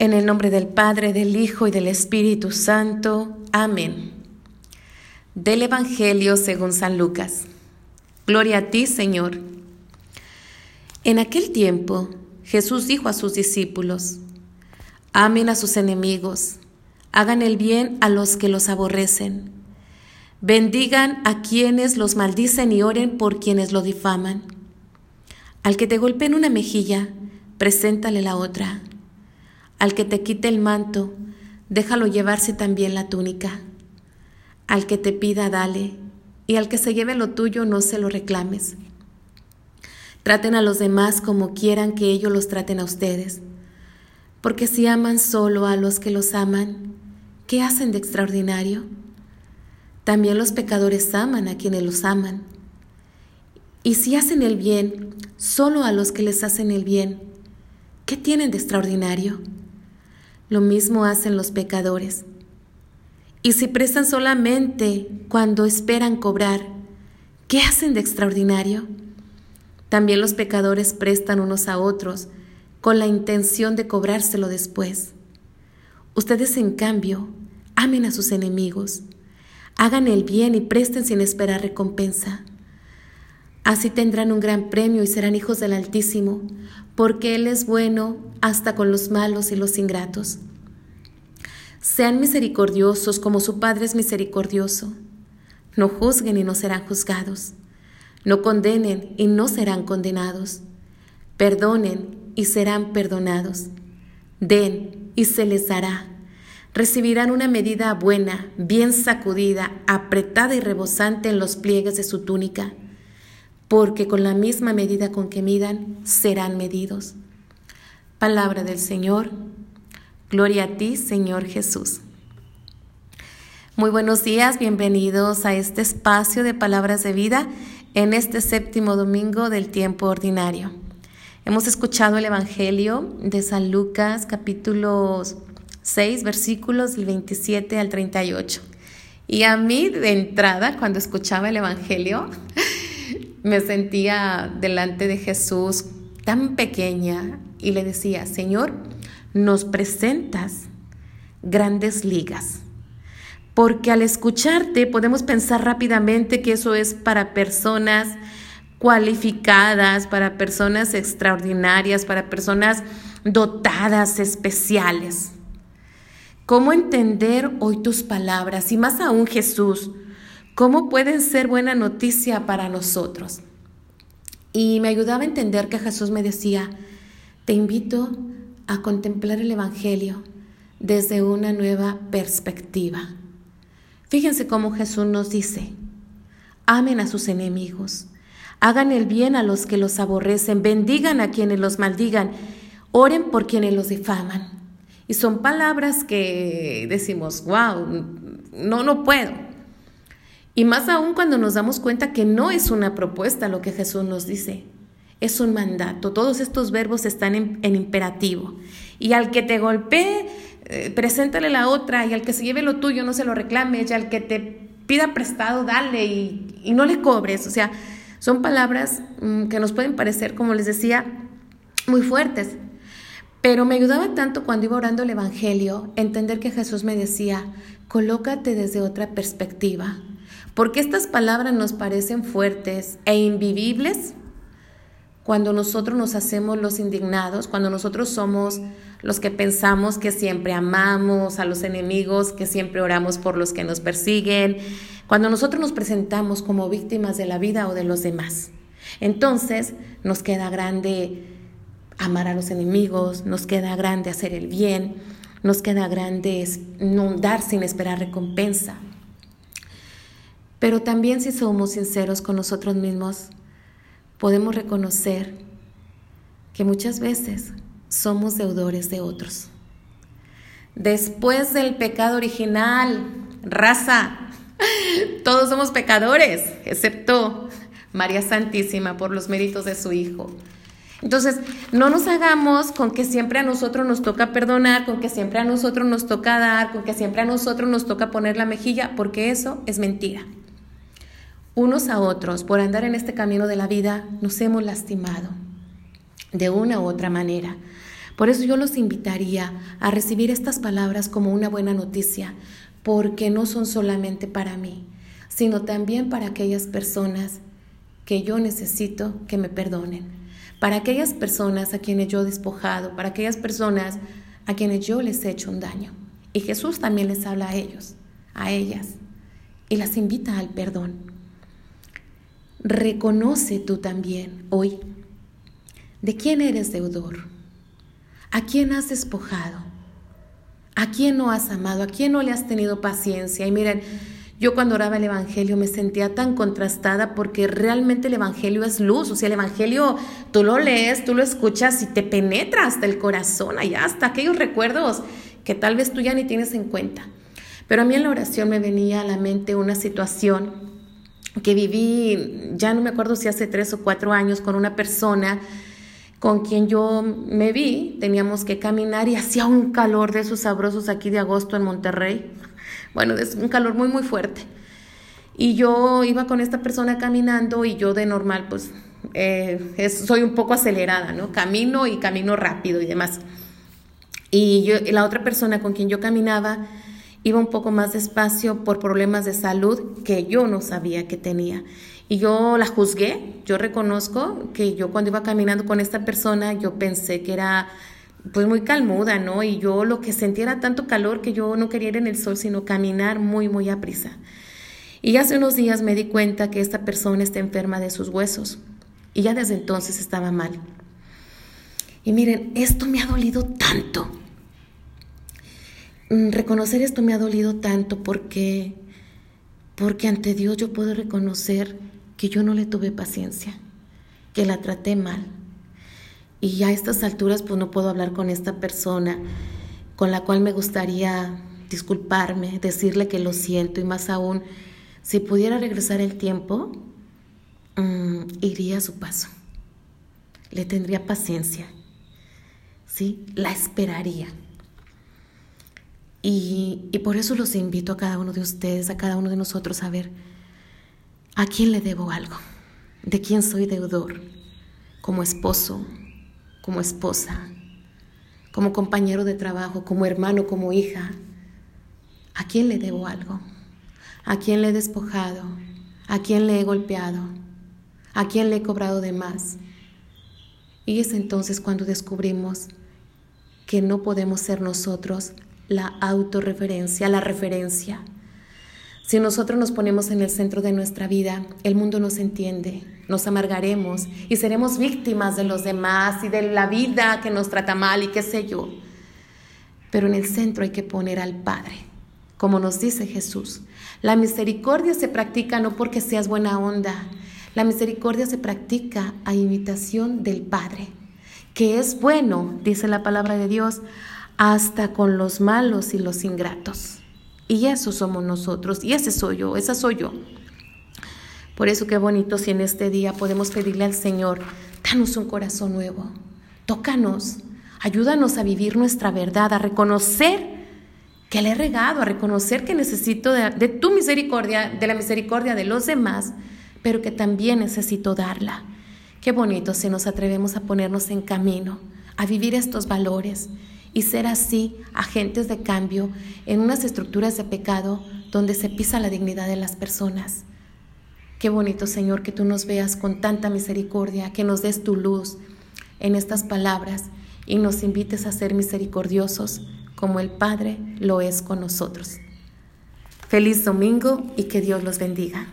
En el nombre del Padre, del Hijo y del Espíritu Santo. Amén. Del Evangelio según San Lucas. Gloria a ti, Señor. En aquel tiempo, Jesús dijo a sus discípulos, Amen a sus enemigos, hagan el bien a los que los aborrecen, bendigan a quienes los maldicen y oren por quienes lo difaman. Al que te golpeen una mejilla, preséntale la otra. Al que te quite el manto, déjalo llevarse también la túnica. Al que te pida, dale, y al que se lleve lo tuyo, no se lo reclames. Traten a los demás como quieran que ellos los traten a ustedes, porque si aman solo a los que los aman, ¿qué hacen de extraordinario? También los pecadores aman a quienes los aman. Y si hacen el bien solo a los que les hacen el bien, ¿qué tienen de extraordinario? Lo mismo hacen los pecadores. Y si prestan solamente cuando esperan cobrar, ¿qué hacen de extraordinario? También los pecadores prestan unos a otros con la intención de cobrárselo después. Ustedes, en cambio, amen a sus enemigos, hagan el bien y presten sin esperar recompensa. Así tendrán un gran premio y serán hijos del Altísimo, porque Él es bueno hasta con los malos y los ingratos. Sean misericordiosos como su Padre es misericordioso. No juzguen y no serán juzgados. No condenen y no serán condenados. Perdonen y serán perdonados. Den y se les dará. Recibirán una medida buena, bien sacudida, apretada y rebosante en los pliegues de su túnica porque con la misma medida con que midan, serán medidos. Palabra del Señor. Gloria a ti, Señor Jesús. Muy buenos días, bienvenidos a este espacio de palabras de vida en este séptimo domingo del tiempo ordinario. Hemos escuchado el Evangelio de San Lucas capítulo 6 versículos del 27 al 38. Y a mí de entrada, cuando escuchaba el Evangelio, me sentía delante de Jesús tan pequeña y le decía, Señor, nos presentas grandes ligas. Porque al escucharte podemos pensar rápidamente que eso es para personas cualificadas, para personas extraordinarias, para personas dotadas, especiales. ¿Cómo entender hoy tus palabras? Y más aún Jesús, ¿Cómo pueden ser buena noticia para nosotros? Y me ayudaba a entender que Jesús me decía, te invito a contemplar el Evangelio desde una nueva perspectiva. Fíjense cómo Jesús nos dice, amen a sus enemigos, hagan el bien a los que los aborrecen, bendigan a quienes los maldigan, oren por quienes los difaman. Y son palabras que decimos, wow, no, no puedo. Y más aún cuando nos damos cuenta que no es una propuesta lo que Jesús nos dice, es un mandato. Todos estos verbos están en, imperativo. Y al que te golpee, eh, preséntale la otra, y al que se lleve lo tuyo, no se lo reclame, y al que te pida prestado, dale y, y no le cobres. O sea, son palabras mm, que nos pueden parecer, como les decía, muy fuertes. Pero me ayudaba tanto cuando iba orando el Evangelio entender que Jesús me decía, colócate desde otra perspectiva. Porque estas palabras nos parecen fuertes e invivibles cuando nosotros nos hacemos los indignados, cuando nosotros somos los que pensamos que siempre amamos a los enemigos, que siempre oramos por los que nos persiguen, cuando nosotros nos presentamos como víctimas de la vida o de los demás. Entonces nos queda grande amar a los enemigos, nos queda grande hacer el bien, nos queda grande no dar sin esperar recompensa. Pero también si somos sinceros con nosotros mismos, podemos reconocer que muchas veces somos deudores de otros. Después del pecado original, raza, todos somos pecadores, excepto María Santísima por los méritos de su Hijo. Entonces, no nos hagamos con que siempre a nosotros nos toca perdonar, con que siempre a nosotros nos toca dar, con que siempre a nosotros nos toca poner la mejilla, porque eso es mentira unos a otros, por andar en este camino de la vida, nos hemos lastimado de una u otra manera. Por eso yo los invitaría a recibir estas palabras como una buena noticia, porque no son solamente para mí, sino también para aquellas personas que yo necesito que me perdonen, para aquellas personas a quienes yo he despojado, para aquellas personas a quienes yo les he hecho un daño. Y Jesús también les habla a ellos, a ellas, y las invita al perdón. Reconoce tú también hoy de quién eres deudor ¿A quién has despojado? ¿A quién no has amado? ¿A quién no le has tenido paciencia? Y miren, yo cuando oraba el Evangelio me sentía tan contrastada porque realmente el Evangelio es luz, o sea, el Evangelio tú lo lees, tú lo escuchas y te penetra hasta el corazón, allá hasta aquellos recuerdos que tal vez tú ya ni tienes en cuenta. Pero a mí en la oración me venía a la mente una situación que viví, ya no me acuerdo si hace tres o cuatro años, con una persona con quien yo me vi, teníamos que caminar y hacía un calor de esos sabrosos aquí de agosto en Monterrey. Bueno, es un calor muy, muy fuerte. Y yo iba con esta persona caminando y yo de normal, pues, eh, soy un poco acelerada, ¿no? Camino y camino rápido y demás. Y, la otra persona con quien yo caminaba iba un poco más despacio por problemas de salud que yo no sabía que tenía. Y yo la juzgué, yo reconozco que yo cuando iba caminando con esta persona, yo pensé que era pues muy calmuda, ¿no? Y yo lo que sentía era tanto calor que yo no quería ir en el sol, sino caminar muy, muy a prisa. Y hace unos días me di cuenta que esta persona está enferma de sus huesos. Y ya desde entonces estaba mal. Y miren, esto me ha dolido tanto. Mm, reconocer esto me ha dolido tanto porque, porque ante Dios yo puedo reconocer que yo no le tuve paciencia, que la traté mal. Y ya a estas alturas pues no puedo hablar con esta persona con la cual me gustaría disculparme, decirle que lo siento y más aún, si pudiera regresar el tiempo, mm, iría a su paso. Le tendría paciencia. ¿Sí? La esperaría. Y, y por eso los invito a cada uno de ustedes, a cada uno de nosotros a ver ¿A quién le debo algo? ¿De quién soy deudor? Como esposo, como esposa, como compañero de trabajo, como hermano, como hija. ¿A quién le debo algo? ¿A quién le he despojado? ¿A quién le he golpeado? ¿A quién le he cobrado de más? Y es entonces cuando descubrimos que no podemos ser nosotros la autorreferencia, la referencia si nosotros nos ponemos en el centro de nuestra vida, el mundo nos entiende, nos amargaremos y seremos víctimas de los demás y de la vida que nos trata mal y qué sé yo. Pero en el centro hay que poner al Padre, como nos dice Jesús. La misericordia se practica no porque seas buena onda, la misericordia se practica a imitación del Padre, que es bueno, dice la palabra de Dios, hasta con los malos y los ingratos. Y eso somos nosotros, y ese soy yo, esa soy yo. Por eso qué bonito si en este día podemos pedirle al Señor, danos un corazón nuevo, tócanos, ayúdanos a vivir nuestra verdad, a reconocer que le he regado, a reconocer que necesito de, de tu misericordia, de la misericordia de los demás, pero que también necesito darla. Qué bonito si nos atrevemos a ponernos en camino, a vivir estos valores y ser así agentes de cambio en unas estructuras de pecado donde se pisa la dignidad de las personas. Qué bonito, Señor, que tú nos veas con tanta misericordia, que nos des tu luz en estas palabras y nos invites a ser misericordiosos como el Padre lo es con nosotros. Feliz domingo y que Dios los bendiga.